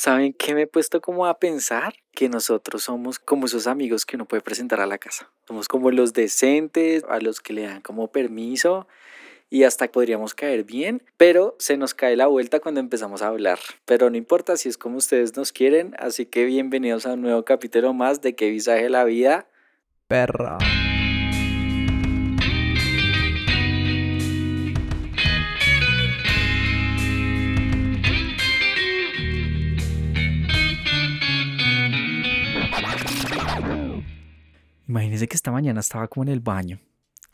¿Saben qué me he puesto como a pensar? Que nosotros somos como esos amigos que uno puede presentar a la casa. Somos como los decentes, a los que le dan como permiso y hasta podríamos caer bien, pero se nos cae la vuelta cuando empezamos a hablar. Pero no importa si es como ustedes nos quieren, así que bienvenidos a un nuevo capítulo más de Que visaje la vida. Perra. Imagínense que esta mañana estaba como en el baño.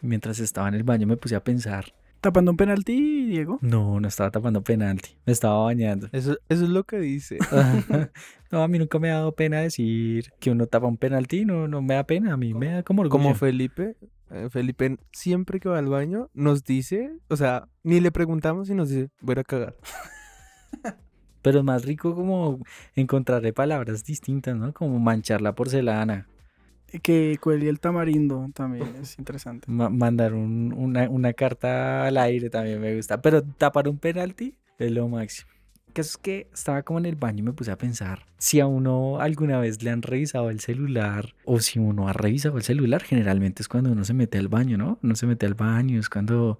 Mientras estaba en el baño me puse a pensar. ¿Tapando un penalti, Diego? No, no estaba tapando penalti. Me estaba bañando. Eso, eso es lo que dice. no, a mí nunca me ha dado pena decir que uno tapa un penalti. No, no me da pena. A mí me da como orgullo. Como Felipe. eh, Felipe siempre que va al baño nos dice, o sea, ni le preguntamos y nos dice, voy a cagar. Pero es más rico como encontrarle palabras distintas, ¿no? Como manchar la porcelana. Que cuelgue el tamarindo también es interesante. Ma- mandar un- una, una carta al aire también me gusta. Pero tapar un penalti es lo máximo. Que es que estaba como en el baño y me puse a pensar si a uno alguna vez le han revisado el celular o si uno ha revisado el celular, generalmente es cuando uno se mete al baño, ¿no? Uno se mete al baño, es cuando,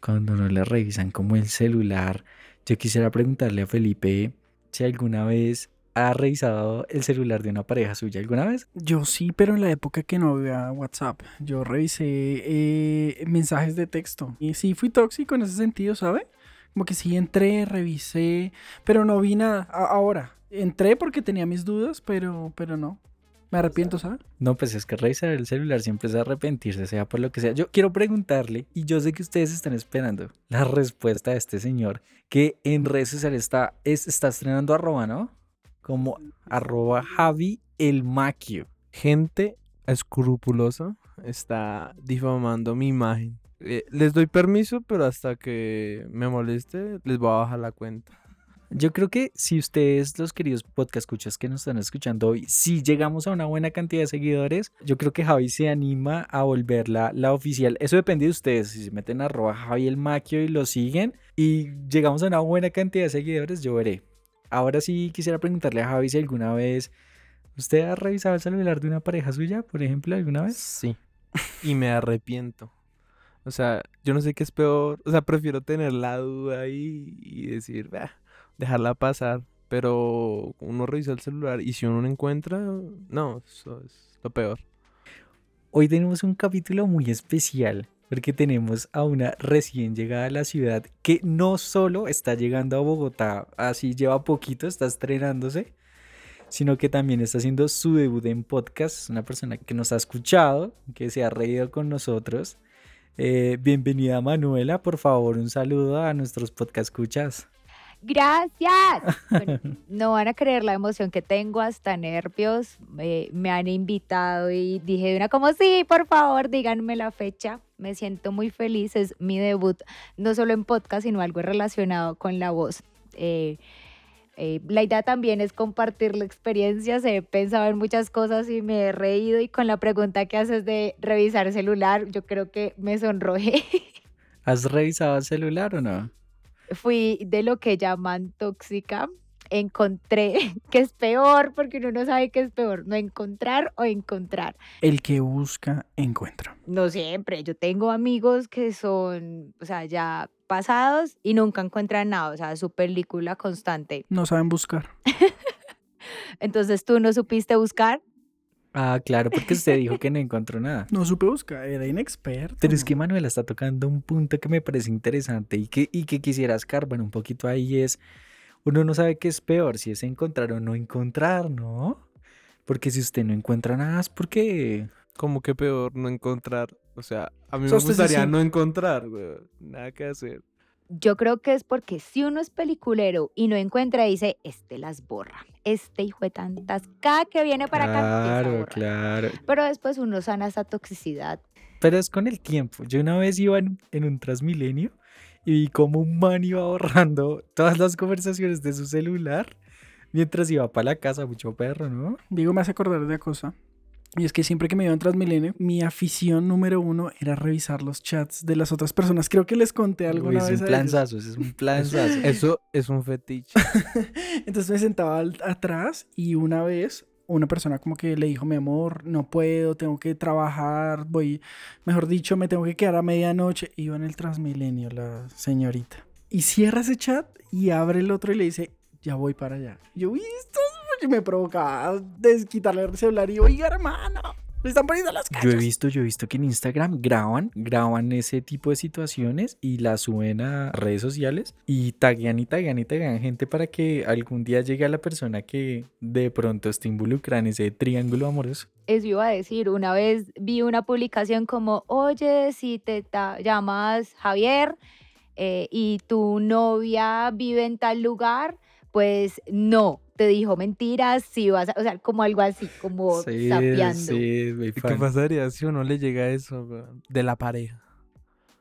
cuando uno le revisan como el celular. Yo quisiera preguntarle a Felipe si alguna vez ha revisado el celular de una pareja suya alguna vez. Yo sí, pero en la época que no había WhatsApp, yo revisé eh, mensajes de texto. Y sí, fui tóxico en ese sentido, ¿sabe? Como que sí entré, revisé, pero no vi nada. A- ahora, entré porque tenía mis dudas, pero, pero no. Me arrepiento, ¿sabe? No, pues es que revisar el celular siempre es arrepentirse, sea por lo que sea. Yo quiero preguntarle, y yo sé que ustedes están esperando la respuesta de este señor, que en redes sociales está, es, está estrenando arroba, ¿no? Como arroba Javi el Maquio. Gente escrupulosa está difamando mi imagen. Eh, les doy permiso, pero hasta que me moleste, les voy a bajar la cuenta. Yo creo que si ustedes, los queridos podcast escuchas que nos están escuchando hoy, si llegamos a una buena cantidad de seguidores, yo creo que Javi se anima a volverla la oficial. Eso depende de ustedes. Si se meten a arroba Javi el Maquio y lo siguen y llegamos a una buena cantidad de seguidores, yo veré. Ahora sí quisiera preguntarle a Javi si alguna vez usted ha revisado el celular de una pareja suya, por ejemplo, alguna vez. Sí. Y me arrepiento. O sea, yo no sé qué es peor. O sea, prefiero tener la duda ahí y decir, "Bah, dejarla pasar. Pero uno revisa el celular y si uno no encuentra, no, eso es lo peor. Hoy tenemos un capítulo muy especial porque tenemos a una recién llegada a la ciudad que no solo está llegando a Bogotá, así lleva poquito, está estrenándose, sino que también está haciendo su debut en podcast. Es una persona que nos ha escuchado, que se ha reído con nosotros. Eh, bienvenida Manuela, por favor, un saludo a nuestros podcast escuchas. Gracias. Bueno, no van a creer la emoción que tengo, hasta nervios. eh, me han invitado y dije de una como sí, por favor, díganme la fecha. Me siento muy feliz. Es mi debut, no solo en podcast, sino algo relacionado con la voz. Eh, eh, la idea también es compartir la experiencia. He pensado en muchas cosas y me he reído. Y con la pregunta que haces de revisar el celular, yo creo que me sonrojé. ¿Has revisado el celular o no? Fui de lo que llaman tóxica. Encontré que es peor, porque uno no sabe qué es peor, no encontrar o encontrar. El que busca, encuentra. No siempre, yo tengo amigos que son, o sea, ya pasados y nunca encuentran nada, o sea, su película constante. No saben buscar. Entonces tú no supiste buscar. Ah, claro, porque usted dijo que no encontró nada. No supe buscar, era inexperto. Pero es que Manuela está tocando un punto que me parece interesante y que, y que quisiera escarbar un poquito ahí es, uno no sabe qué es peor, si es encontrar o no encontrar, ¿no? Porque si usted no encuentra nada es porque... Como que peor no encontrar. O sea, a mí O sea, me gustaría no encontrar, güey. Nada que hacer. Yo creo que es porque si uno es peliculero y no encuentra, dice, este las borra. Este hijo de tantas, cada que viene para acá, empieza a Claro, borrar". claro. Pero después uno sana esa toxicidad. Pero es con el tiempo. Yo una vez iba en, en un Transmilenio y vi como un man iba borrando todas las conversaciones de su celular mientras iba para la casa, mucho perro, ¿no? Diego me hace acordar de una cosa. Y es que siempre que me iba en Transmilenio, mi afición número uno era revisar los chats de las otras personas. Creo que les conté Uy, alguna es vez. un planzazo, ese es un planzazo. Eso es un fetiche. Entonces me sentaba al- atrás y una vez una persona como que le dijo, mi amor, no puedo, tengo que trabajar, voy, mejor dicho, me tengo que quedar a medianoche. Iba en el Transmilenio la señorita. Y cierra ese chat y abre el otro y le dice, ya voy para allá. Y yo, uy, esto es- me provocaba desquitarle el celular y, oiga, hermano, le están poniendo las Yo he cachas. visto, yo he visto que en Instagram graban, graban ese tipo de situaciones y las suben a redes sociales y taguean y taguean y taguean gente para que algún día llegue a la persona que de pronto esté involucrada en ese triángulo amoroso. Eso iba a decir, una vez vi una publicación como, oye, si te llamas Javier eh, y tu novia vive en tal lugar, pues no, te dijo mentiras, si vas a, o sea, como algo así, como Sí, sapeando. sí, muy ¿Y ¿Qué pasaría si uno le llega eso weón? de la pareja?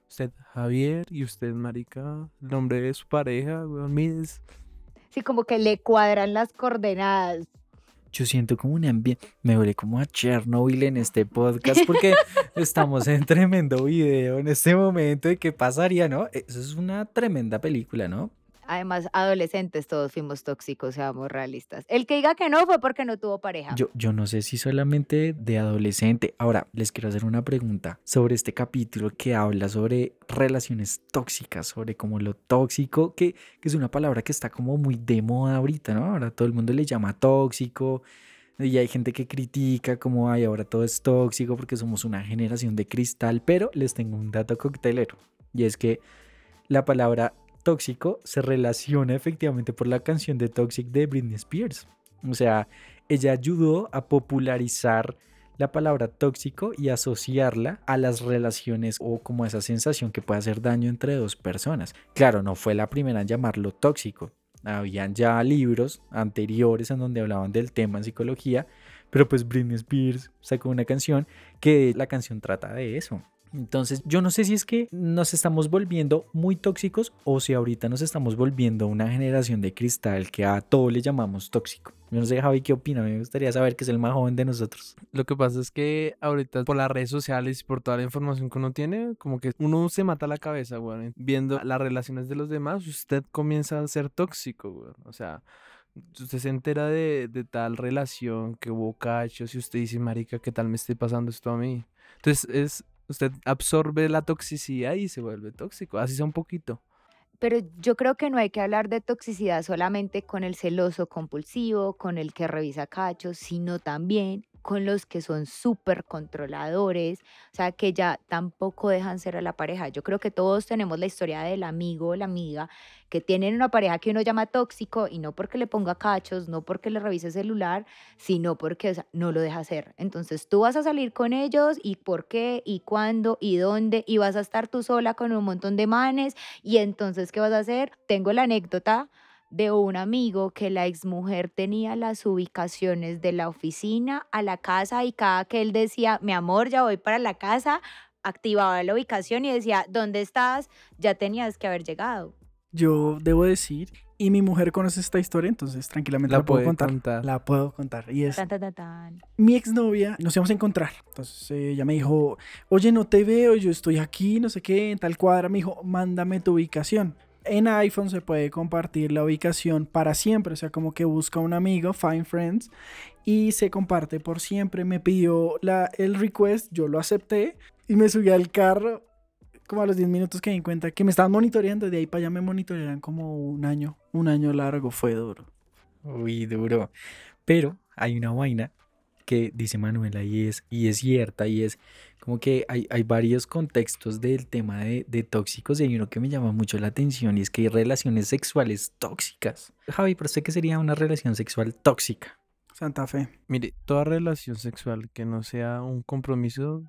Usted, Javier, y usted, Marica, el nombre de su pareja, weón, mires. Sí, como que le cuadran las coordenadas. Yo siento como un ambiente, me huele como a Chernobyl en este podcast porque estamos en tremendo video en este momento de qué pasaría, ¿no? Eso es una tremenda película, ¿no? Además, adolescentes todos fuimos tóxicos, seamos realistas. El que diga que no fue porque no tuvo pareja. Yo, yo no sé si solamente de adolescente. Ahora, les quiero hacer una pregunta sobre este capítulo que habla sobre relaciones tóxicas, sobre como lo tóxico, que, que es una palabra que está como muy de moda ahorita, ¿no? Ahora todo el mundo le llama tóxico. Y hay gente que critica como, ay, ahora todo es tóxico porque somos una generación de cristal, pero les tengo un dato coctelero. Y es que la palabra tóxico se relaciona efectivamente por la canción de Toxic de Britney Spears. O sea, ella ayudó a popularizar la palabra tóxico y asociarla a las relaciones o como a esa sensación que puede hacer daño entre dos personas. Claro, no fue la primera en llamarlo tóxico. Habían ya libros anteriores en donde hablaban del tema en psicología, pero pues Britney Spears sacó una canción que la canción trata de eso. Entonces, yo no sé si es que nos estamos volviendo muy tóxicos o si ahorita nos estamos volviendo una generación de cristal que a todo le llamamos tóxico. Yo no sé, Javi, qué opina. Me gustaría saber que es el más joven de nosotros. Lo que pasa es que ahorita por las redes sociales y por toda la información que uno tiene, como que uno se mata la cabeza, weón. Viendo las relaciones de los demás, usted comienza a ser tóxico, weón. O sea, usted se entera de, de tal relación que hubo cachos y usted dice, marica, ¿qué tal me esté pasando esto a mí? Entonces, es, usted absorbe la toxicidad y se vuelve tóxico, así sea un poquito. Pero yo creo que no hay que hablar de toxicidad solamente con el celoso compulsivo, con el que revisa cachos, sino también con los que son súper controladores, o sea, que ya tampoco dejan ser a la pareja. Yo creo que todos tenemos la historia del amigo o la amiga que tienen una pareja que uno llama tóxico y no porque le ponga cachos, no porque le revise el celular, sino porque o sea, no lo deja hacer. Entonces tú vas a salir con ellos y por qué y cuándo y dónde y vas a estar tú sola con un montón de manes y entonces ¿qué vas a hacer? Tengo la anécdota de un amigo que la exmujer tenía las ubicaciones de la oficina a la casa y cada que él decía, mi amor, ya voy para la casa, activaba la ubicación y decía, ¿dónde estás? Ya tenías que haber llegado. Yo debo decir, y mi mujer conoce esta historia, entonces tranquilamente La la, puedo contar. contar. La puedo contar. Y es, Tan, tan, tan, tan. mi exnovia, nos íbamos a encontrar. Entonces eh, ella me dijo, oye, no te veo, yo estoy aquí, no sé qué, en tal cuadra. Me dijo, mándame tu ubicación. En iPhone se puede compartir la ubicación para siempre, o sea, como que busca un amigo, Find Friends, y se comparte por siempre. Me pidió la, el request, yo lo acepté y me subí al carro. Como a los 10 minutos que me di cuenta que me estaban monitoreando, de ahí para allá me monitorearon como un año, un año largo, fue duro. Uy, duro. Pero hay una vaina que dice Manuela y es, y es cierta y es como que hay, hay varios contextos del tema de, de tóxicos y hay uno que me llama mucho la atención y es que hay relaciones sexuales tóxicas. Javi, ¿pero usted qué sería una relación sexual tóxica? Santa Fe. Mire, toda relación sexual que no sea un compromiso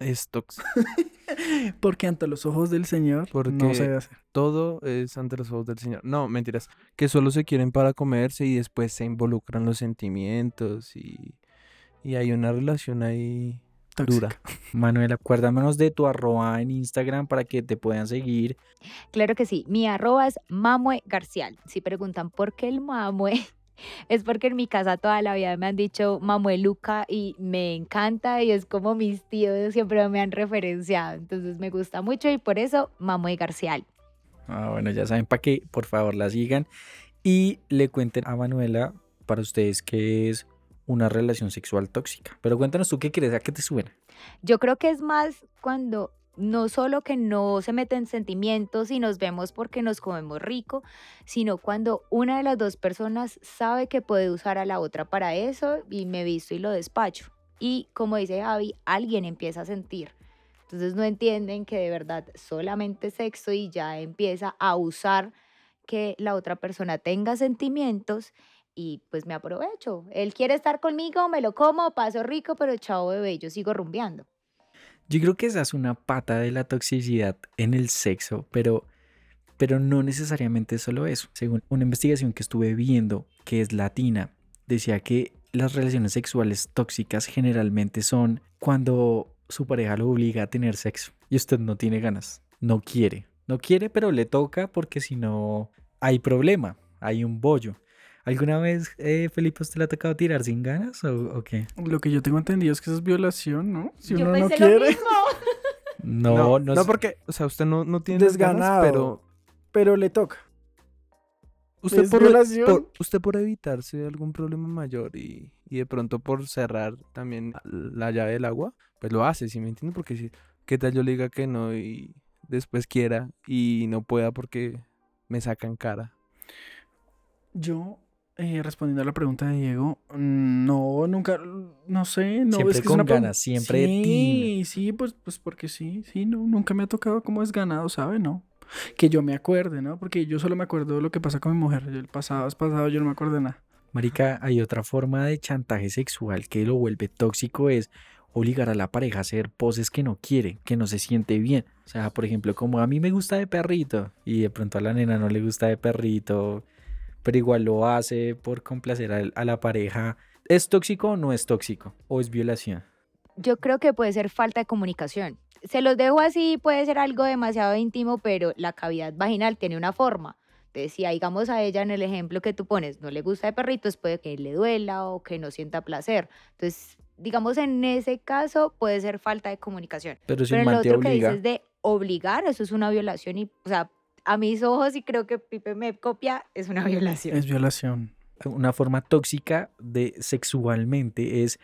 es tóxica. Porque ante los ojos del Señor no se hacer. Todo es ante los ojos del Señor. No, mentiras. Que solo se quieren para comerse y después se involucran los sentimientos y, y hay una relación ahí Tóxica. dura. Manuel, acuérdanos de tu arroba en Instagram para que te puedan seguir. Claro que sí. Mi arroba es Mamue Garcial. Si preguntan por qué el Mamue, es porque en mi casa toda la vida me han dicho Mamue Luca y me encanta y es como mis tíos siempre me han referenciado. Entonces me gusta mucho y por eso Mamue Garcial. Ah, bueno, ya saben para que por favor la sigan y le cuenten a Manuela para ustedes qué es una relación sexual tóxica. Pero cuéntanos tú qué crees, a qué te suena. Yo creo que es más cuando no solo que no se meten sentimientos y nos vemos porque nos comemos rico, sino cuando una de las dos personas sabe que puede usar a la otra para eso y me visto y lo despacho. Y como dice Javi, alguien empieza a sentir. Entonces no entienden que de verdad solamente sexo y ya empieza a usar que la otra persona tenga sentimientos y pues me aprovecho. Él quiere estar conmigo, me lo como, paso rico, pero chao bebé, yo sigo rumbeando. Yo creo que esa es una pata de la toxicidad en el sexo, pero, pero no necesariamente es solo eso. Según una investigación que estuve viendo, que es latina, decía que las relaciones sexuales tóxicas generalmente son cuando su pareja lo obliga a tener sexo y usted no tiene ganas, no quiere, no quiere, pero le toca porque si no hay problema, hay un bollo. ¿Alguna vez, eh, Felipe, usted le ha tocado tirar sin ganas o, o qué? Lo que yo tengo entendido es que eso es violación, ¿no? Si Yo uno no lo quiere, mismo. No, no, no es- porque, o sea, usted no, no tiene las ganas, desganado, pero pero le toca. usted ¿Es por, violación? por- usted por evitarse algún problema mayor y, y de pronto por cerrar también la llave del agua, pues lo hace, ¿sí me entiende? Porque si, ¿qué tal yo le diga que no y después quiera y no pueda porque me sacan cara? Yo, eh, respondiendo a la pregunta de Diego, mm, no, nunca, no sé, no, Siempre es que es con una ganas, siempre Sí, sí, pues, pues porque sí, sí, no, nunca me ha tocado como desganado, ¿sabe? No. Que yo me acuerde, ¿no? Porque yo solo me acuerdo de lo que pasa con mi mujer. El pasado es pasado, yo no me acuerdo de nada. Marica, hay otra forma de chantaje sexual que lo vuelve tóxico, es obligar a la pareja a hacer poses que no quiere, que no se siente bien. O sea, por ejemplo, como a mí me gusta de perrito y de pronto a la nena no le gusta de perrito, pero igual lo hace por complacer a, a la pareja. ¿Es tóxico o no es tóxico? ¿O es violación? Yo creo que puede ser falta de comunicación. Se los dejo así, puede ser algo demasiado íntimo, pero la cavidad vaginal tiene una forma. Entonces, si digamos a ella en el ejemplo que tú pones, no le gusta de perritos, puede que le duela o que no sienta placer. Entonces, digamos en ese caso puede ser falta de comunicación. Pero si Pero el otro que obliga, dices de obligar, eso es una violación y, o sea, a mis ojos, y creo que Pipe me copia, es una violación. Es violación. una forma tóxica de sexualmente es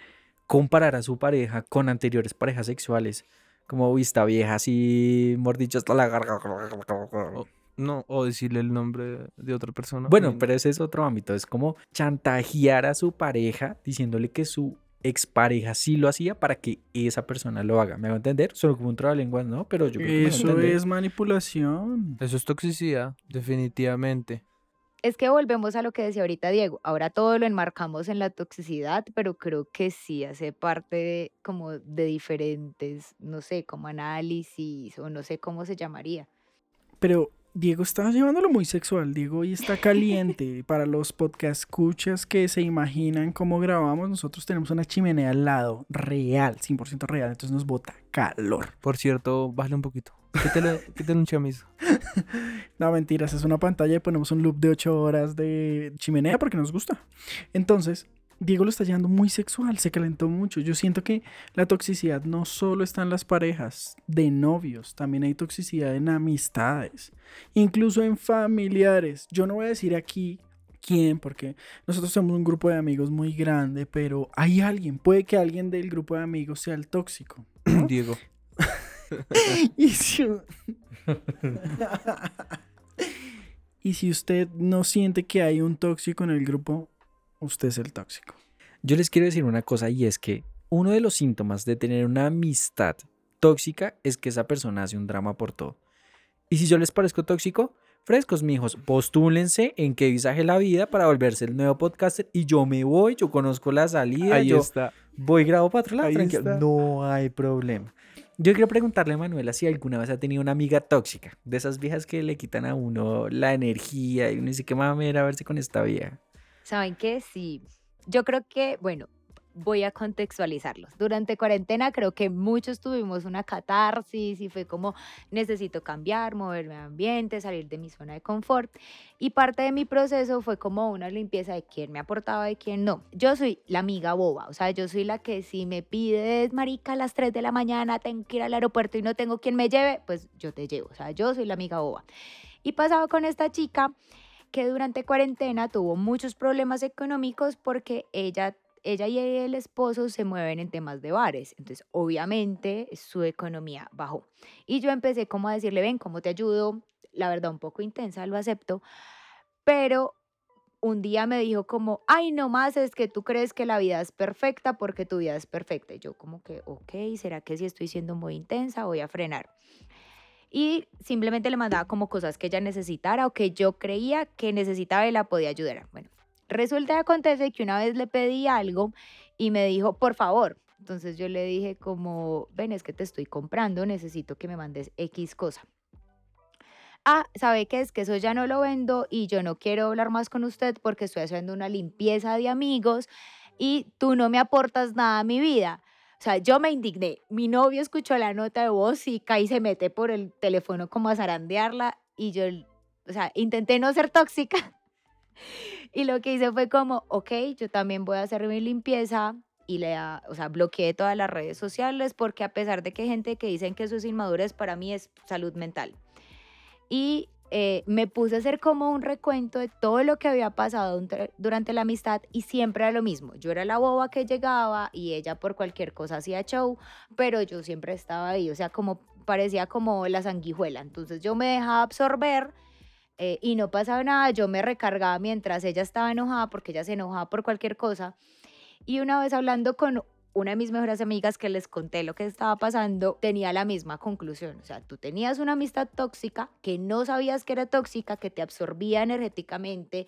comparar a su pareja con anteriores parejas sexuales. Como vista vieja, así, mordicho hasta la garganta. No, o decirle el nombre de otra persona. Bueno, pero ese es otro ámbito. Es como chantajear a su pareja diciéndole que su expareja sí lo hacía para que esa persona lo haga. ¿Me va a entender? Solo como un trabalenguas, ¿no? Pero yo creo que Eso es manipulación. Eso es toxicidad, definitivamente. Es que volvemos a lo que decía ahorita Diego. Ahora todo lo enmarcamos en la toxicidad, pero creo que sí hace parte de como de diferentes, no sé, como análisis o no sé cómo se llamaría. Pero Diego está llevándolo muy sexual. Diego hoy está caliente. Para los podcast escuchas que se imaginan cómo grabamos, nosotros tenemos una chimenea al lado, real, 100% real. Entonces nos bota calor. Por cierto, bájale un poquito. Quítale, quítale un chamizo. No, mentiras, es una pantalla y ponemos un loop de 8 horas de chimenea porque nos gusta. Entonces, Diego lo está llevando muy sexual, se calentó mucho. Yo siento que la toxicidad no solo está en las parejas de novios, también hay toxicidad en amistades, incluso en familiares. Yo no voy a decir aquí quién, porque nosotros somos un grupo de amigos muy grande, pero hay alguien, puede que alguien del grupo de amigos sea el tóxico. ¿no? Diego. Y si... y si usted no siente que hay un tóxico en el grupo, usted es el tóxico. Yo les quiero decir una cosa y es que uno de los síntomas de tener una amistad tóxica es que esa persona hace un drama por todo. Y si yo les parezco tóxico, frescos, mijos, postúlense en que visaje la vida para volverse el nuevo podcaster y yo me voy, yo conozco la salida, Ahí yo está. voy grabo para otro lado, tranquilo. No hay problema. Yo quiero preguntarle a Manuela si alguna vez ha tenido una amiga tóxica, de esas viejas que le quitan a uno la energía y uno dice que mamera verse con esta vieja. ¿Saben qué? Sí. Yo creo que, bueno, voy a contextualizarlos. Durante cuarentena creo que muchos tuvimos una catarsis y fue como necesito cambiar, moverme de ambiente, salir de mi zona de confort. Y parte de mi proceso fue como una limpieza de quién me aportaba y quién no. Yo soy la amiga boba, o sea, yo soy la que si me pides, marica, a las 3 de la mañana tengo que ir al aeropuerto y no tengo quien me lleve, pues yo te llevo, o sea, yo soy la amiga boba. Y pasaba con esta chica que durante cuarentena tuvo muchos problemas económicos porque ella ella y el esposo se mueven en temas de bares, entonces obviamente su economía bajó. Y yo empecé como a decirle, ven, ¿cómo te ayudo? La verdad, un poco intensa, lo acepto, pero un día me dijo como, ay, no más, es que tú crees que la vida es perfecta porque tu vida es perfecta. Y yo como que, ok, ¿será que si estoy siendo muy intensa voy a frenar? Y simplemente le mandaba como cosas que ella necesitara o que yo creía que necesitaba y la podía ayudar. Bueno, Resulta que acontece que una vez le pedí algo y me dijo, por favor. Entonces yo le dije como, ven, es que te estoy comprando, necesito que me mandes X cosa. Ah, ¿sabe qué es? Que eso ya no lo vendo y yo no quiero hablar más con usted porque estoy haciendo una limpieza de amigos y tú no me aportas nada a mi vida. O sea, yo me indigné. Mi novio escuchó la nota de voz y caí se mete por el teléfono como a zarandearla y yo, o sea, intenté no ser tóxica, y lo que hice fue como, ok, yo también voy a hacer mi limpieza y le, o sea, bloqueé todas las redes sociales porque a pesar de que hay gente que dicen que eso es inmadurez, para mí es salud mental. Y eh, me puse a hacer como un recuento de todo lo que había pasado durante la amistad y siempre era lo mismo. Yo era la boba que llegaba y ella por cualquier cosa hacía show, pero yo siempre estaba ahí, o sea, como parecía como la sanguijuela. Entonces yo me dejaba absorber eh, y no pasaba nada, yo me recargaba mientras ella estaba enojada porque ella se enojaba por cualquier cosa. Y una vez hablando con una de mis mejores amigas que les conté lo que estaba pasando, tenía la misma conclusión. O sea, tú tenías una amistad tóxica que no sabías que era tóxica, que te absorbía energéticamente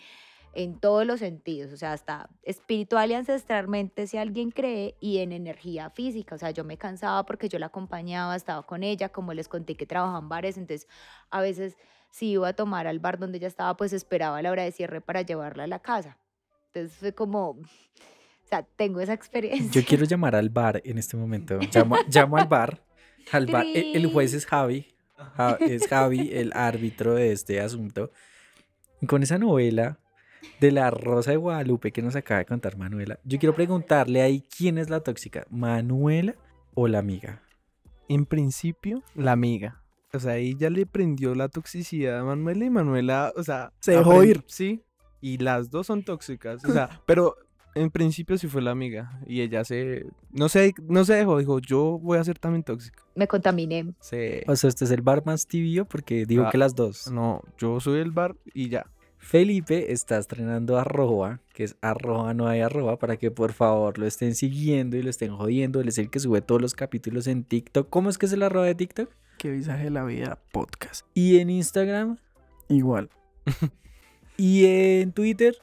en todos los sentidos, o sea, hasta espiritual y ancestralmente si alguien cree y en energía física, o sea, yo me cansaba porque yo la acompañaba, estaba con ella, como les conté que trabajaba en bares, entonces a veces si iba a tomar al bar donde ella estaba, pues esperaba la hora de cierre para llevarla a la casa. Entonces fue como, o sea, tengo esa experiencia. Yo quiero llamar al bar en este momento. Llamo, llamo al bar. Al bar. E, el, juez es Javi. es Javi, el árbitro de este asunto. Y con esa novela de la Rosa de Guadalupe que nos acaba de contar Manuela, yo quiero preguntarle ahí quién es la tóxica, Manuela o la amiga. En principio, la amiga o sea, ella le prendió la toxicidad a Manuela y Manuela, o sea, se dejó ir. Sí, y las dos son tóxicas, o sea, pero en principio sí fue la amiga y ella se, no sé, no se dejó, dijo, yo voy a ser también tóxica. Me contaminé. Sí. O sea, este es el bar más tibio porque digo Ah, que las dos. No, yo soy el bar y ya. Felipe está estrenando arroba, que es arroba no hay arroba, para que por favor lo estén siguiendo y lo estén jodiendo. Él es el que sube todos los capítulos en TikTok. ¿Cómo es que es el arroba de TikTok? Qué visaje de la vida podcast. Y en Instagram. Igual. Y en Twitter.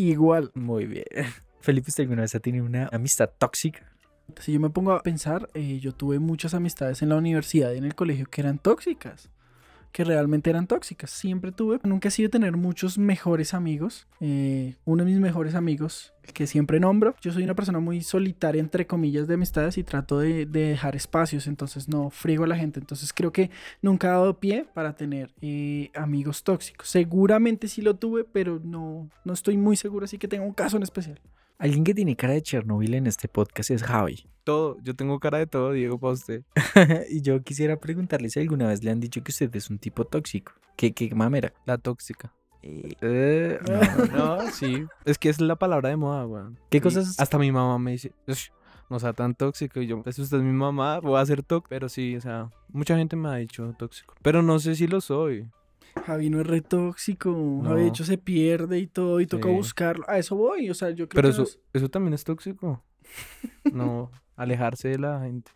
Igual. Muy bien. Felipe, ¿usted alguna vez ha tenido una amistad tóxica? Si yo me pongo a pensar, eh, yo tuve muchas amistades en la universidad y en el colegio que eran tóxicas. Que realmente eran tóxicas. Siempre tuve. Nunca he sido tener muchos mejores amigos. Eh, uno de mis mejores amigos, que siempre nombro. Yo soy una persona muy solitaria, entre comillas, de amistades y trato de, de dejar espacios. Entonces no frigo a la gente. Entonces creo que nunca he dado pie para tener eh, amigos tóxicos. Seguramente sí lo tuve, pero no, no estoy muy seguro. Así que tengo un caso en especial. Alguien que tiene cara de Chernobyl en este podcast es Javi. Todo, yo tengo cara de todo, Diego, para usted. y yo quisiera preguntarle si alguna vez le han dicho que usted es un tipo tóxico. ¿Qué, qué mamera? La tóxica. Eh, No, no, sí. Es que es la palabra de moda, weón. ¿Qué Y cosas- Hasta mi mamá me dice, "Ush, no sea tan tóxico. Y yo, pues usted es mi mamá, voy a ser tóxico. Pero sí, o sea, mucha gente me ha dicho tóxico. Pero no sé si lo soy. Javi no es re tóxico. Javi, de No. hecho, se pierde y todo, y toca buscarlo. A eso voy, o sea, yo creo Pero que eso, no es- eso también es tóxico. No, alejarse de la gente.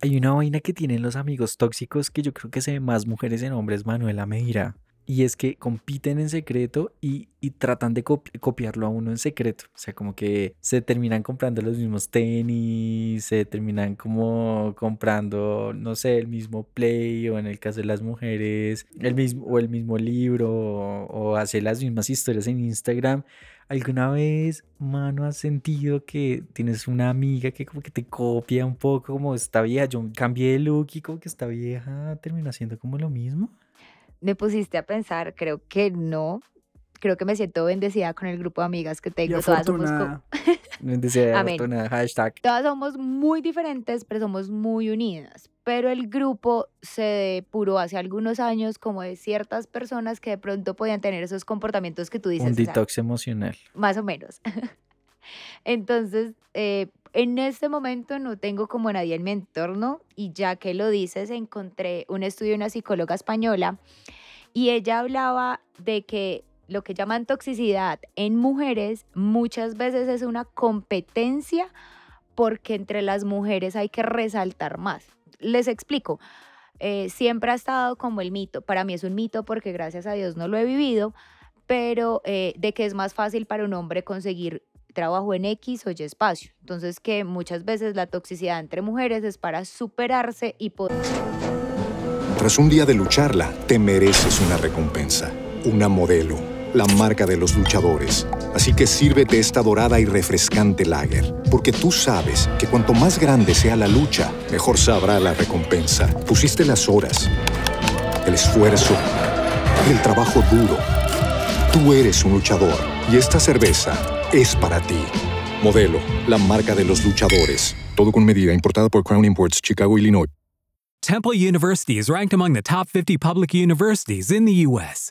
Hay una vaina que tienen los amigos tóxicos que yo creo que se ve más mujeres en hombres, Manuela me dirá. Y es que compiten en secreto y, y tratan de copi- copiarlo a uno en secreto. O sea, como que se terminan comprando los mismos tenis, se terminan como comprando, no sé, el mismo play o en el caso de las mujeres, el mismo, o el mismo libro o, o hacer las mismas historias en Instagram. ¿Alguna vez, mano, has sentido que tienes una amiga que como que te copia un poco como esta vieja? Yo cambié de look y como que esta vieja termina siendo como lo mismo. Me pusiste a pensar, creo que no. Creo que me siento bendecida con el grupo de amigas que Y tengo. Todas somos, Amén. hashtag. todas somos muy diferentes, pero somos muy unidas. Pero el grupo se depuró hace algunos años como de ciertas personas que de pronto podían tener esos comportamientos que tú dices. Un o sea, detox emocional. más o menos. Entonces, eh, en este momento no tengo como nadie en mi entorno y ya que lo dices, encontré un estudio de una psicóloga española y ella hablaba de que lo que llaman toxicidad en mujeres muchas veces es una competencia porque entre las mujeres hay que resaltar más. Les explico. Eh, siempre ha estado como el mito. Para mí es un mito porque gracias a Dios no lo he vivido, pero eh, de que es más fácil para un hombre conseguir trabajo en X o Y espacio. Entonces que muchas veces la toxicidad entre mujeres es para superarse y poder... Tras un día de lucharla, te mereces una recompensa, una modelo, la marca de los luchadores. Así que sírvete esta dorada y refrescante lager, porque tú sabes que cuanto más grande sea la lucha, mejor sabrá la recompensa. Pusiste las horas, el esfuerzo, el trabajo duro. Tú eres un luchador y esta cerveza es para ti. Modelo, la marca de los luchadores. Todo con medida, importada por Crown Imports, Chicago, Illinois. Temple University is ranked among the top 50 public universities in the U.S.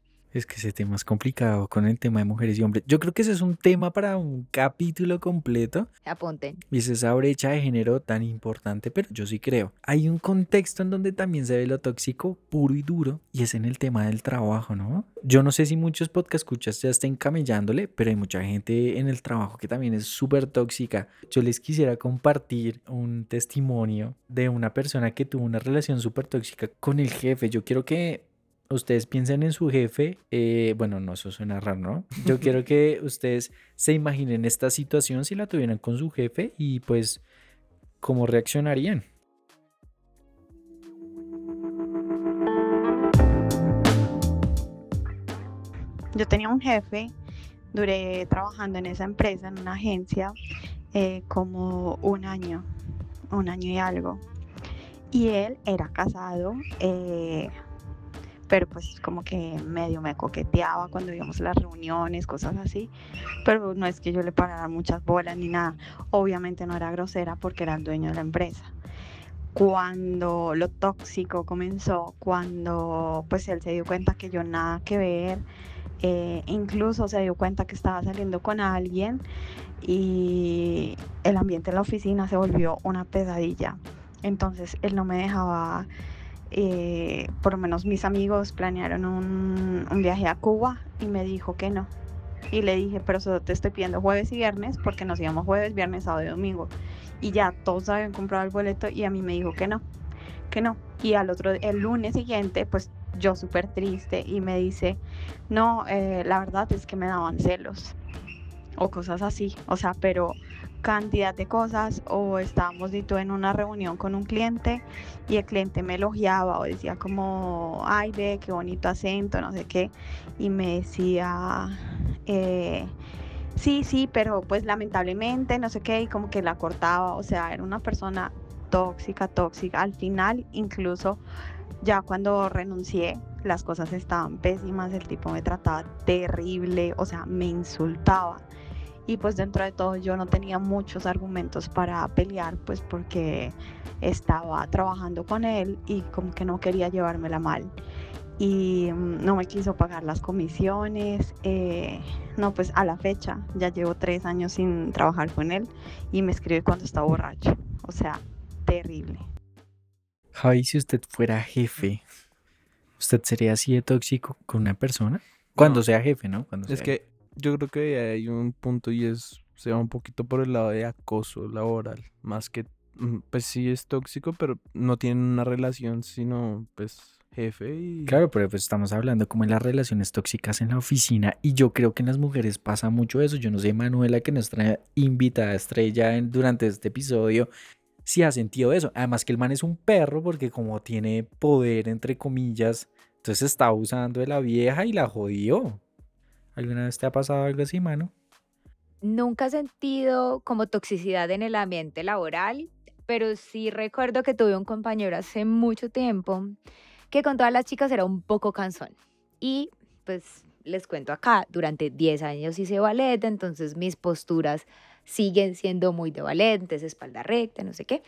Es que ese tema es complicado con el tema de mujeres y hombres. Yo creo que ese es un tema para un capítulo completo. Apunten. Y es esa brecha de género tan importante, pero yo sí creo. Hay un contexto en donde también se ve lo tóxico puro y duro, y es en el tema del trabajo, ¿no? Yo no sé si muchos podcast escuchas ya estén camellándole, pero hay mucha gente en el trabajo que también es súper tóxica. Yo les quisiera compartir un testimonio de una persona que tuvo una relación súper tóxica con el jefe. Yo quiero que ustedes piensen en su jefe, eh, bueno, no, eso suena raro, ¿no? Yo quiero que ustedes se imaginen esta situación si la tuvieran con su jefe y pues cómo reaccionarían. Yo tenía un jefe, duré trabajando en esa empresa, en una agencia, eh, como un año, un año y algo. Y él era casado, eh, pero pues como que medio me coqueteaba cuando íbamos a las reuniones, cosas así. Pero no es que yo le parara muchas bolas ni nada. Obviamente no era grosera porque era el dueño de la empresa. Cuando lo tóxico comenzó, cuando pues él se dio cuenta que yo nada que ver, eh, incluso se dio cuenta que estaba saliendo con alguien y el ambiente en la oficina se volvió una pesadilla. Entonces él no me dejaba, eh, por lo menos mis amigos planearon un, viaje a Cuba y me dijo que no. Y le dije, pero solo te estoy pidiendo jueves y viernes porque nos íbamos jueves, viernes, sábado y domingo. Y ya todos habían comprado el boleto y a mí me dijo que no, que no. Y al otro, el lunes siguiente, pues yo súper triste y me dice, no, eh, la verdad es que me daban celos o cosas así, o sea, pero cantidad de cosas o estábamos tú en una reunión con un cliente y el cliente me elogiaba o decía como, ay, ve, qué bonito acento, no sé qué, y me decía, eh, sí, sí, pero pues lamentablemente, no sé qué, y como que la cortaba, o sea, era una persona tóxica, tóxica, al final incluso ya cuando renuncié, las cosas estaban pésimas, el tipo me trataba terrible, o sea, me insultaba. Y pues dentro de todo yo no tenía muchos argumentos para pelear, pues porque estaba trabajando con él y como que no quería llevármela mal. Y mm, no me quiso pagar las comisiones. eh, no, pues a la fecha ya llevo tres años sin trabajar con él y me escribe cuando está borracho. O sea, terrible. Javi, si usted fuera jefe, ¿usted sería así de tóxico con una persona? Cuando No. sea jefe, ¿no? Cuando Es sea que yo creo que hay un punto y es, se va un poquito por el lado de acoso laboral, más que, mm, pues sí es tóxico, pero no tienen una relación, sino pues jefe y... Claro, pero pues estamos hablando como de las relaciones tóxicas en la oficina y yo creo que en las mujeres pasa mucho eso. Yo no sé, Manuela, que nuestra invitada estrella en- durante este episodio, si ha sentido eso. Además que el man es un perro porque como tiene poder, entre comillas, entonces está abusando de la vieja y la jodió. ¿Alguna vez te ha pasado algo así, mano? Nunca he sentido como toxicidad en el ambiente laboral, pero sí recuerdo que tuve un compañero hace mucho tiempo que con todas las chicas era un poco cansón. Y pues les cuento acá, durante 10 años hice ballet, entonces mis posturas siguen siendo muy de ballet, entonces espalda recta, no sé qué.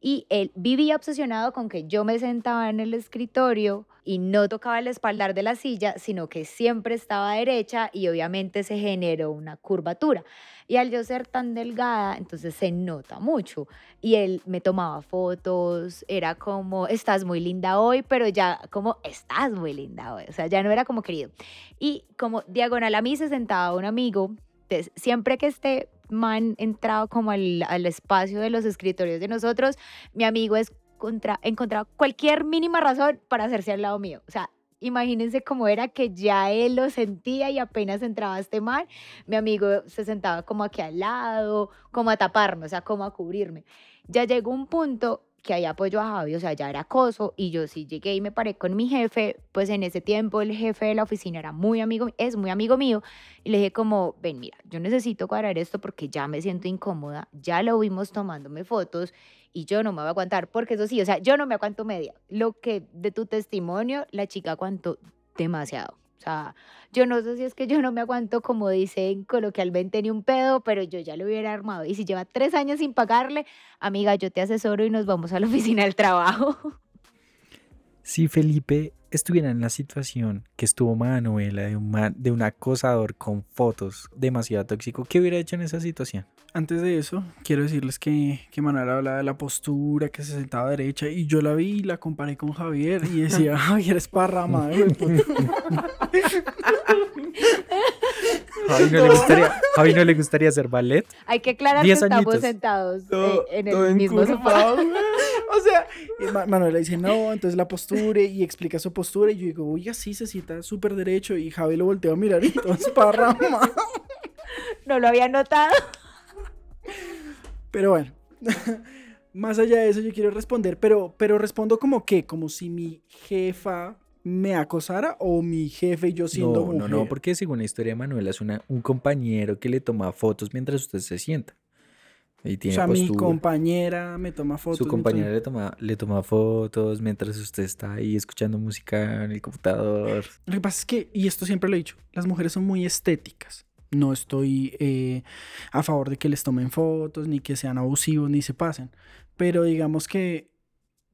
Y él vivía obsesionado con que yo me sentaba en el escritorio y no tocaba el espaldar de la silla, sino que siempre estaba derecha y obviamente se generó una curvatura. Y al yo ser tan delgada, entonces se nota mucho. Y él me tomaba fotos, era como, estás muy linda hoy, pero ya como, estás muy linda hoy. O sea, ya no era como querido. Y como diagonal a mí se sentaba un amigo, entonces siempre que este man entraba como al, al espacio de los escritorios de nosotros, mi amigo es contra, encontraba cualquier mínima razón para hacerse al lado mío. O sea, imagínense cómo era que ya él lo sentía y apenas entraba este man, mi amigo se sentaba como aquí al lado, como a taparme, o sea, como a cubrirme. Ya llegó un punto que ahí apoyó a Javi, o sea, ya era acoso y yo sí llegué y me paré con mi jefe, pues en ese tiempo el jefe de la oficina era muy amigo, es muy amigo mío y le dije como, ven, mira, yo necesito cuadrar esto porque ya me siento incómoda, ya lo vimos tomándome fotos y yo no me voy a aguantar, porque eso sí, o sea, yo no me aguanto media. Lo que de tu testimonio, la chica aguantó demasiado. O sea, yo no sé si es que yo no me aguanto, como dicen coloquialmente, ni un pedo, pero yo ya lo hubiera armado. Y si lleva tres años sin pagarle, amiga, yo te asesoro y nos vamos a la oficina del trabajo. Si Felipe estuviera en la situación que estuvo Manuela de un, man- de un acosador con fotos demasiado tóxico, ¿qué hubiera hecho en esa situación? Antes de eso, quiero decirles que, que Manuel hablaba de la postura, que se sentaba derecha, y yo la vi y la comparé con Javier, y decía, Javier es parrama, Javi no le gustaría, Javi no le gustaría hacer ballet. Hay que aclarar que Diez estamos añitos. sentados Todo- eh, en el mismo sofá. O sea, y Ma- Manuela dice, no, entonces la postura y explica su postura. Y yo digo, oye, así se sienta súper derecho. Y Javi lo volteó a mirar y todo es parrama. No lo había notado. Pero bueno, más allá de eso yo quiero responder, pero, pero respondo como que, como si mi jefa me acosara o mi jefe y yo siendo No, mujer. no, no, porque según la historia de Manuela es una, un compañero que le toma fotos mientras usted se sienta. Y O tiene sea, mi postura. compañera me toma fotos. Su compañera toma- le toma, le toma fotos mientras usted está ahí escuchando música en el computador. Lo que pasa es que, y esto siempre lo he dicho, las mujeres son muy estéticas. No estoy eh, a favor de que les tomen fotos, ni que sean abusivos, ni se pasen. Pero digamos que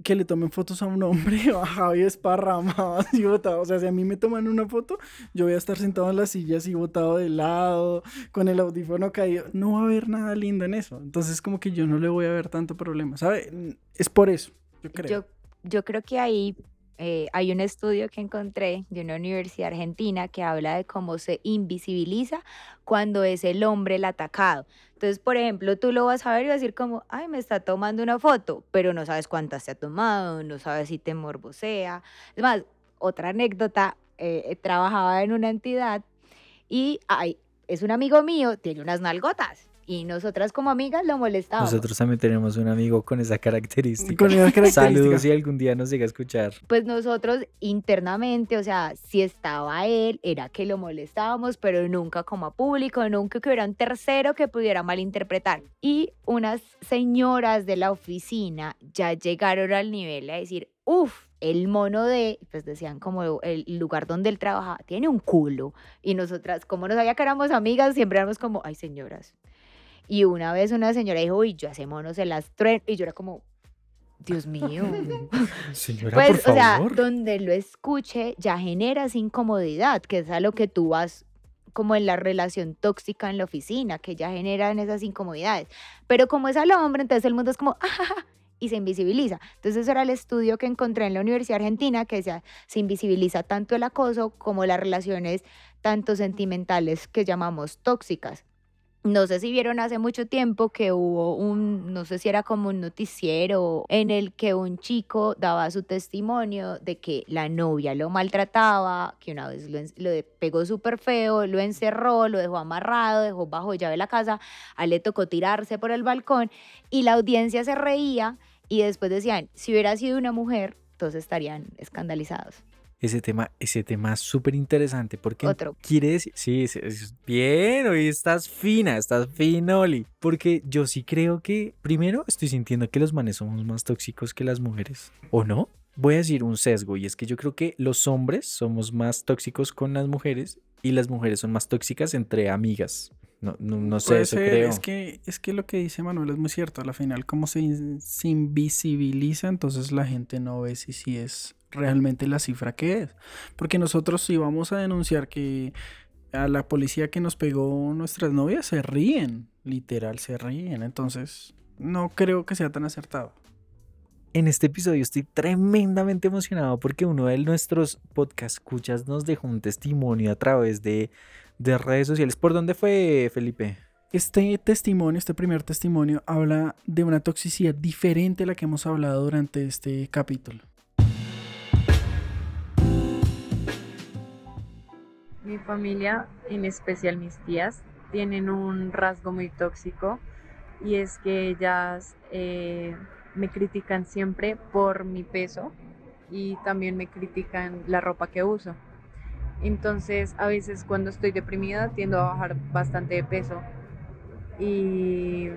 que le tomen fotos a un hombre o a Javi esparramado así botado. O sea, si a mí me toman una foto, yo voy a estar sentado en la silla así botado de lado, con el audífono caído. No va a haber nada lindo en eso. Entonces, como que yo no le voy a ver tanto problema, ¿sabe? Es por eso, yo creo. Yo, yo creo que ahí eh, hay un estudio que encontré de una universidad argentina que habla de cómo se invisibiliza cuando es el hombre el atacado. Entonces, por ejemplo, tú lo vas a ver y vas a decir como, ay, me está tomando una foto, pero no sabes cuántas te ha tomado, no sabes si te morbosea. Es más, otra anécdota, eh, trabajaba en una entidad y ay, es un amigo mío, tiene unas nalgotas. Y nosotras como amigas lo molestábamos. Nosotros también tenemos un amigo con esa característica. Con esa característica. Saludos si algún día nos llega a escuchar. pues nosotros internamente, o sea, si estaba él, era que lo molestábamos, pero nunca como a público, nunca que hubiera un tercero que pudiera malinterpretar. Y unas señoras de la oficina ya llegaron al nivel a decir, uff, el mono de, pues decían como el lugar donde él trabajaba, tiene un culo. Y nosotras, como no sabía que éramos amigas, siempre éramos como, ay señoras. Y una vez una señora dijo, uy, yo a ese mono se las trueno. Y yo era como, Dios mío. Señora, Pues, por o sea, favor. donde lo escuche ya generas incomodidad, que es a lo que tú vas como en la relación tóxica en la oficina, que ya generan esas incomodidades. Pero como es al hombre, entonces el mundo es como, "Ah, y se invisibiliza. Entonces, eso era el estudio que encontré en la Universidad Argentina, que decía, se invisibiliza tanto el acoso como las relaciones tanto sentimentales que llamamos tóxicas. No sé si vieron hace mucho tiempo que hubo un, no sé si era como un noticiero en el que un chico daba su testimonio de que la novia lo maltrataba, que una vez lo, lo pegó súper feo, lo encerró, lo dejó amarrado, dejó bajo llave la casa, a él le tocó tirarse por el balcón y la audiencia se reía y después decían, si hubiera sido una mujer, todos estarían escandalizados. Ese tema, ese tema es súper interesante porque Otro. quiere decir, sí, es, es bien, hoy estás fina, estás finoli. Porque yo sí creo que, primero, estoy sintiendo que los manes somos más tóxicos que las mujeres, ¿o no? Voy a decir un sesgo y es que yo creo que los hombres somos más tóxicos con las mujeres y las mujeres son más tóxicas entre amigas. No, no, no sé, Puede eso ser, creo. Es que, es que lo que dice Manuel es muy cierto. A la final, como se, in- se invisibiliza, entonces la gente no ve si, si es realmente la cifra que es. Porque nosotros si vamos a denunciar que a la policía que nos pegó nuestras novias se ríen, literal se ríen. Entonces, no creo que sea tan acertado. En este episodio estoy tremendamente emocionado porque uno de nuestros podcast escuchas nos dejó un testimonio a través de, de redes sociales. ¿Por dónde fue, Felipe? Este testimonio, este primer testimonio, habla de una toxicidad diferente a la que hemos hablado durante este capítulo. Mi familia, en especial mis tías, tienen un rasgo muy tóxico y es que ellas eh, me critican siempre por mi peso y también me critican la ropa que uso. Entonces, a veces cuando estoy deprimida tiendo a bajar bastante de peso y,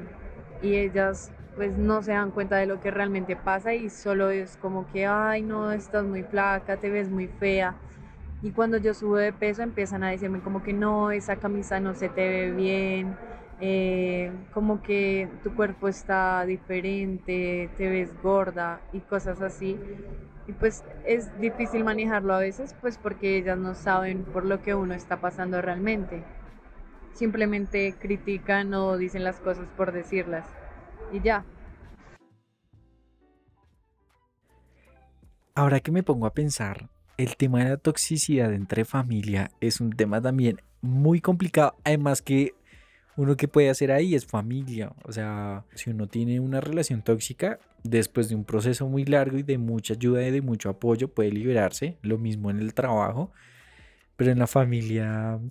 y ellas pues no se dan cuenta de lo que realmente pasa y solo es como que, ay, no, estás muy flaca, te ves muy fea. Y cuando yo subo de peso empiezan a decirme como que no, esa camisa no se te ve bien, eh, como que tu cuerpo está diferente, te ves gorda y cosas así. Y pues es difícil manejarlo a veces, pues porque ellas no saben por lo que uno está pasando realmente. Simplemente critican o dicen las cosas por decirlas. Y ya. Ahora que me pongo a pensar, el tema de la toxicidad entre familia es un tema también muy complicado. Además que uno que puede hacer ahí es familia. O sea, si uno tiene una relación tóxica, después de un proceso muy largo y de mucha ayuda y de mucho apoyo, puede liberarse. Lo mismo en el trabajo. Pero en la familia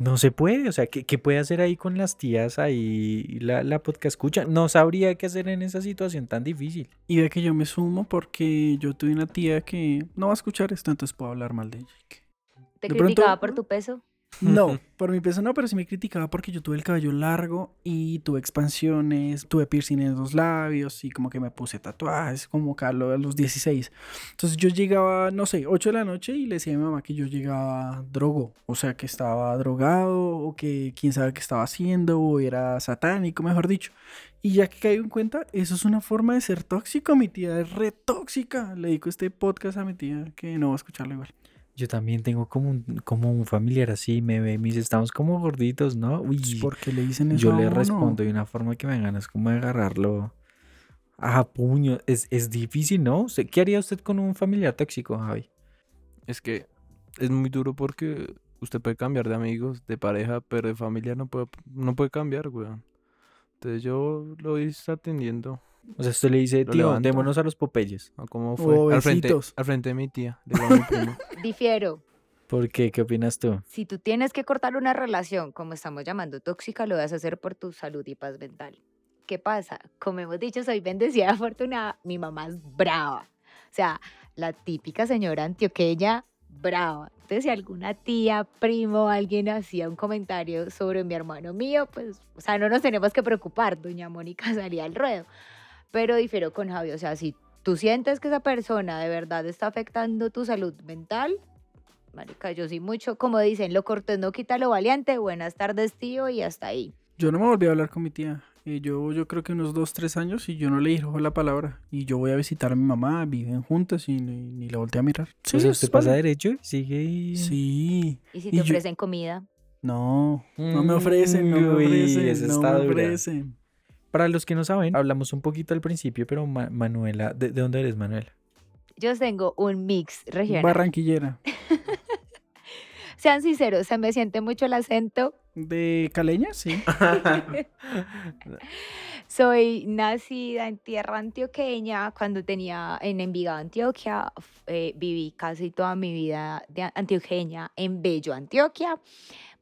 no se puede. O sea, ¿qué, qué puede hacer ahí con las tías ahí? La, la podcast escucha. No sabría qué hacer en esa situación tan difícil. Y de que yo me sumo porque yo tuve una tía que no va a escuchar esto, entonces puedo hablar mal de ella. ¿Te De pronto- criticaba por tu peso? No, por mi peso no, pero sí me criticaba porque yo tuve el cabello largo y tuve expansiones, tuve piercing en los labios y como que me puse tatuajes como Carlos a los 16. Entonces yo llegaba, no sé, 8 de la noche y le decía a mi mamá que yo llegaba drogo, o sea, que estaba drogado o que quién sabe qué estaba haciendo o era satánico, mejor dicho. Y ya que caigo en cuenta, eso es una forma de ser tóxico, mi tía es re tóxica. Le dedico este podcast a mi tía que no va a escucharlo igual. Yo también tengo como un, como un familiar así, me ve, me dice, estamos como gorditos, ¿no? Uy, Pues, ¿Por qué le dicen eso yo le respondo de una forma que me dan ganas como de agarrarlo a puño. Es, es difícil, ¿no? ¿Qué haría usted con un familiar tóxico, Javi? Es que es muy duro porque usted puede cambiar de amigos, de pareja, pero de familia no puede, no puede cambiar, weón. Entonces yo lo voy atendiendo. O sea, usted le dice, Lo tío, levanto. démonos a los popeyes. a ¿Cómo fue? Al frente, besitos. al frente de mi tía. a mi primo. Difiero. ¿Por qué? ¿Qué opinas tú? Si tú tienes que cortar una relación, como estamos llamando tóxica, lo vas a hacer por tu salud y paz mental. ¿Qué pasa? Como hemos dicho, soy bendecida y afortunada. Mi mamá es brava. O sea, la típica señora antioqueña, brava. Entonces, si alguna tía, primo, alguien hacía un comentario sobre mi hermano mío, pues, o sea, no nos tenemos que preocupar. Doña Mónica salía al ruedo. Pero difiero con Javi. O sea, si tú sientes que esa persona de verdad está afectando tu salud mental, Marica, yo sí mucho, como dicen, lo cortés no quita lo valiente. Buenas tardes, tío, y hasta ahí. Yo no me volví a hablar con mi tía. Eh, yo, yo creo que unos dos, tres años y yo no le dije la palabra. Y yo voy a visitar a mi mamá, viven juntas y ni, ni la volteé a mirar. Sí, o sea, usted pasa vale. derecho y sigue y... Sí. Y si Y te yo- ofrecen comida, No, no me ofrecen, no me Uy, ofrecen, esa no me dura. ofrecen. Para los que no saben, hablamos un poquito al principio, pero Ma- Manuela, ¿de, de dónde eres, Manuela? Yo tengo un mix regional. Barranquillera. Sean sinceros, se me siente mucho el acento. ¿De Caleña? Sí. Soy nacida en tierra antioqueña. Cuando tenía en Envigado, Antioquia, eh, viví casi toda mi vida de antioqueña en Bello, Antioquia.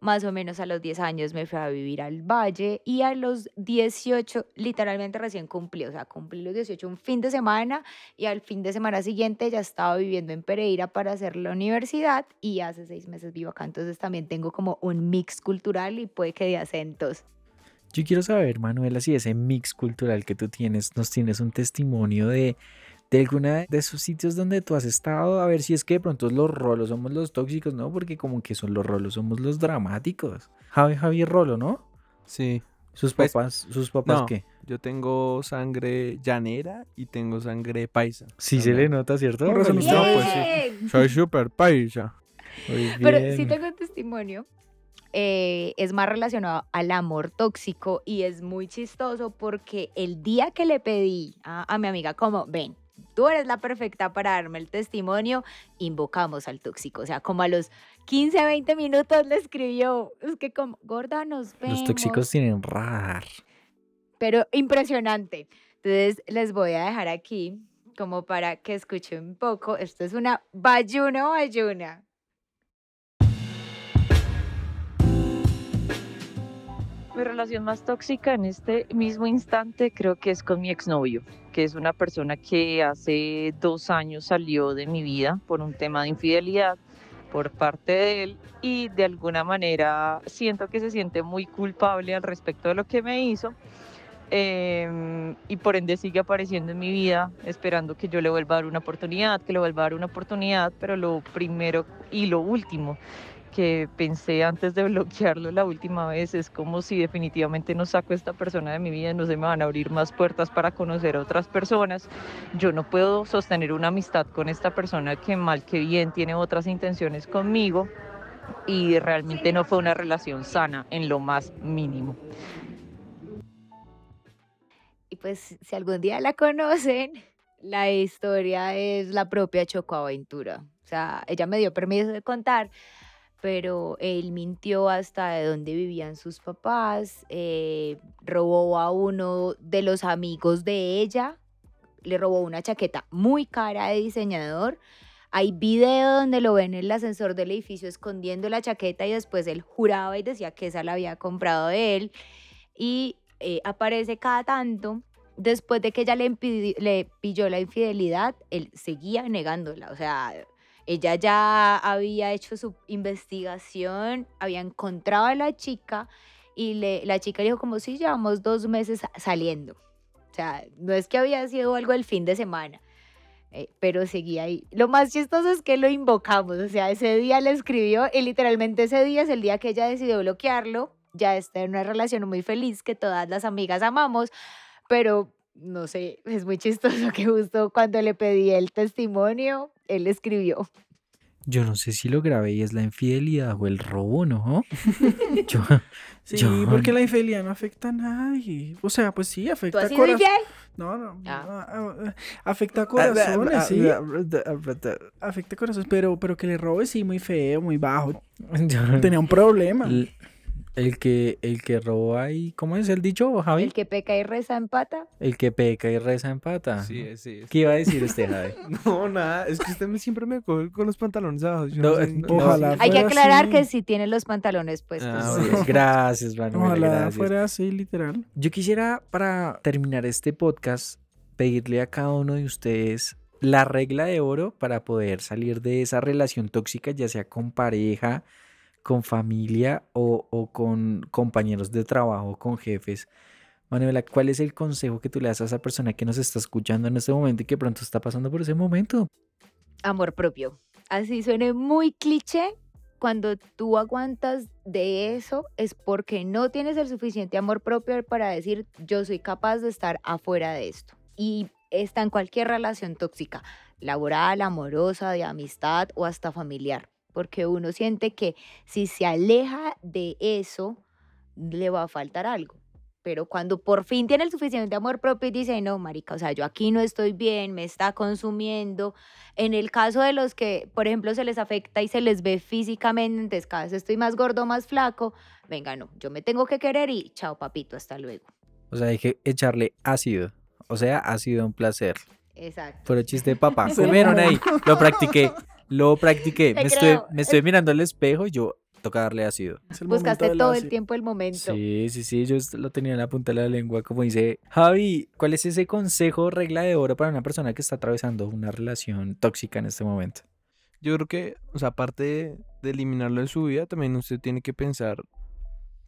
Más o menos a los 10 años me fui a vivir al Valle y a los 18, literalmente recién cumplí, o sea, cumplí los 18 un fin de semana y al fin de semana siguiente ya estaba viviendo en Pereira para hacer la universidad y hace seis meses vivo acá, entonces también tengo como un mix cultural y puede que de acentos. Yo quiero saber, Manuela, si ese mix cultural que tú tienes, nos tienes un testimonio de, de alguna de esos sitios donde tú has estado, a ver si es que de pronto los rolos somos los tóxicos, ¿no? Porque como que son los rolos, somos los dramáticos. Javi, Javi rolo, ¿no? Sí. Sus Pues, papás, sus papás no. qué? Yo tengo sangre llanera y tengo sangre paisa. Sí se le nota, ¿cierto? Usted- pues sí. ¡Bien! Soy super paisa. Muy Pero sí tengo un testimonio. eh, es más relacionado al amor tóxico y es muy chistoso porque el día que le pedí a, a mi amiga como, ven, tú eres la perfecta para darme el testimonio, invocamos al tóxico. O sea, como a los 15, 20 minutos le escribió, es que como, gorda, nos vemos. Los tóxicos tienen radar. Pero impresionante. Entonces les voy a dejar aquí como para que escuchen un poco. Esto es una bayuna bayuna. Mi relación más tóxica en este mismo instante creo que es con mi exnovio, que es una persona que hace dos años salió de mi vida por un tema de infidelidad por parte de él y de alguna manera siento que se siente muy culpable al respecto de lo que me hizo em, y por ende sigue apareciendo en mi vida esperando que yo le vuelva a dar una oportunidad, que le vuelva a dar una oportunidad, pero lo primero y lo último que pensé antes de bloquearlo la última vez es como si definitivamente no saco a esta persona de mi vida, no se me van a abrir más puertas para conocer a otras personas. Yo no puedo sostener una amistad con esta persona que mal que bien tiene otras intenciones conmigo y realmente no fue una relación sana en lo más mínimo. Y pues si algún día la conocen, la historia es la propia Chocoaventura. O sea, ella me dio permiso de contar, pero él mintió hasta de dónde vivían sus papás, eh, robó a uno de los amigos de ella, le robó una chaqueta muy cara de diseñador. Hay video donde lo ven en el ascensor del edificio escondiendo la chaqueta y después él juraba y decía que esa la había comprado él. Y eh, aparece cada tanto. Después de que ella le, le pilló la infidelidad, él seguía negándola. O sea, ella ya había hecho su investigación, había encontrado a la chica y le, la chica le dijo como si llevamos dos meses sa- saliendo. O sea, no es que había sido algo el fin de semana, eh, pero seguía ahí. Lo más chistoso es que lo invocamos, o sea, ese día le escribió y literalmente ese día es el día que ella decidió bloquearlo. Ya está en una relación muy feliz que todas las amigas amamos, pero no sé, es muy chistoso que justo cuando le pedí el testimonio, él escribió. Yo no sé si lo grabé y es la infidelidad o el robo, ¿no? Yo, Sí, yo- porque la infidelidad no afecta a nadie. O sea, pues sí, ¿Tú afecta has sido corazones. infiel? No, no. Ah. ah, ah, Afecta a corazones, sí. Afecta a corazones, pero, pero que le robe, sí, muy feo, muy bajo. yo- Tenía un problema. El que, el que roba ahí, ¿cómo es el dicho, Javi? El que peca y reza empata. El que peca y reza empata. Sí, sí. ¿Qué iba a decir usted, Javi? No, nada, es que usted me- siempre me coge con los pantalones abajo. No, no sé eh, Ojalá Hay que aclarar así. que sí tiene los pantalones puestos. Ah, bueno. gracias, Manuel. Ojalá gracias. fuera así, literal. Yo quisiera, para terminar este podcast, pedirle a cada uno de ustedes la regla de oro para poder salir de esa relación tóxica, ya sea con pareja, con familia o, o con compañeros de trabajo, con jefes. Manuela, ¿cuál es el consejo que tú le das a esa persona que nos está escuchando en este momento y que pronto está pasando por ese momento? Amor propio. Así suene muy cliché. Cuando tú aguantas de eso es porque no tienes el suficiente amor propio para decir yo soy capaz de estar afuera de esto. Y está en cualquier relación tóxica, laboral, amorosa, de amistad o hasta familiar. Porque uno siente que si se aleja de eso, le va a faltar algo. pero cuando por fin tiene el suficiente amor propio y dice, no, marica, o sea, yo aquí no estoy bien, me está consumiendo. En el caso de los que, por ejemplo, se les afecta y se les ve físicamente, entonces cada vez estoy más gordo, más flaco, venga, no, yo me tengo que querer y chao, papito, hasta luego. O sea, hay que echarle ácido. O sea, ha sido un placer. Exacto. Pero chiste de papá. Comieron ahí. Lo practiqué. Lo practiqué. Me estoy, me estoy mirando al espejo y yo toca darle ácido. Buscaste todo el tiempo el momento. Sí, sí, sí, yo lo tenía en la punta de la lengua, como dice Javi, ¿cuál es ese consejo, regla de oro para una persona que está atravesando una relación tóxica en este momento? Yo creo que, o sea, aparte de, de eliminarlo de su vida, también usted tiene que pensar,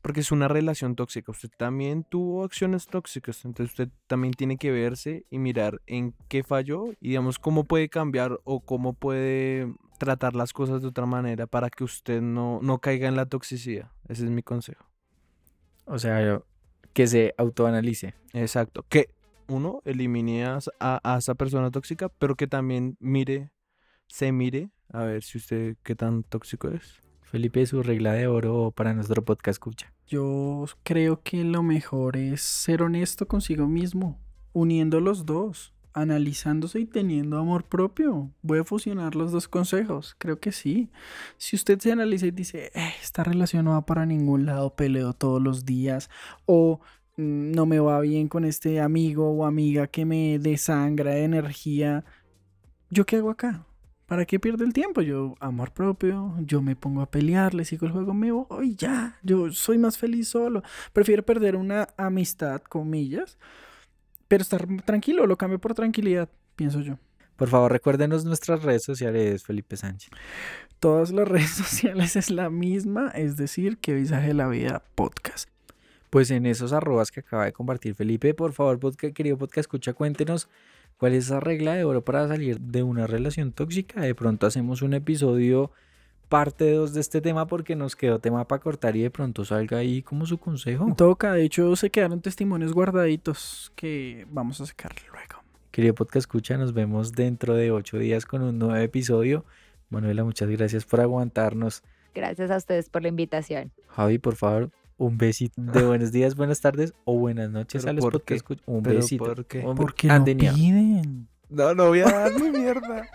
porque es una relación tóxica, usted también tuvo acciones tóxicas, entonces usted también tiene que verse y mirar en qué falló y digamos cómo puede cambiar o cómo puede tratar las cosas de otra manera para que usted no, no caiga en la toxicidad. Ese es mi consejo. O sea, que se autoanalice. Exacto. Que uno elimine a, a esa persona tóxica, pero que también mire, se mire a ver si usted qué tan tóxico es. Felipe, su regla de oro para nuestro podcast escucha. Yo creo que lo mejor es ser honesto consigo mismo, uniendo los dos, analizándose y teniendo amor propio. Voy a fusionar los dos consejos, creo que sí. Si usted se analiza y dice, "Eh, esta relación no va para ningún lado, peleo todos los días, o "Mm, no me va bien con este amigo o amiga que me desangra de energía, ¿yo qué hago acá? ¿Para qué pierdo el tiempo? Yo, amor propio, yo me pongo a pelear, le sigo el juego, me voy ya. Yo soy más feliz solo. Prefiero perder una amistad, comillas, pero estar tranquilo, lo cambio por tranquilidad, pienso yo. Por favor, recuérdenos nuestras redes sociales, Felipe Sánchez. Todas las redes sociales es la misma, es decir, que Visaje de la Vida Podcast. Pues en esos arrobas que acaba de compartir Felipe, por favor, podcast, querido podcast, escucha, cuéntenos cuál es esa regla de oro para salir de una relación tóxica. De pronto hacemos un episodio parte 2 de este tema porque nos quedó tema para cortar y de pronto salga ahí como su consejo. Toca, de hecho se quedaron testimonios guardaditos que vamos a sacar luego. Querido podcast, escucha, nos vemos dentro de ocho días con un nuevo episodio. Manuela, muchas gracias por aguantarnos. Gracias a ustedes por la invitación. Javi, por favor, un besito de buenos días, buenas tardes o buenas noches ¿Pero a los escucha- Un ¿Pero besito. por qué? Un- Porque Ah, no piden. No, no voy a dar mi mierda.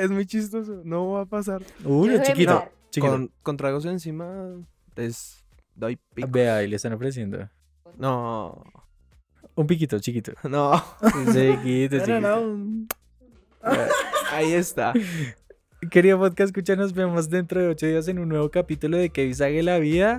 Es muy chistoso. No va a pasar. Uy, Yo chiquito. chiquito. Con, con tragos encima, es. Doy pico. Vea, ahí le están ofreciendo. No, Un piquito, chiquito. no. Chiquito, chiquito. No, no, Ahí está. Querido podcast, escucha, nos vemos dentro de ocho días en un nuevo capítulo de Que Visague la Vida.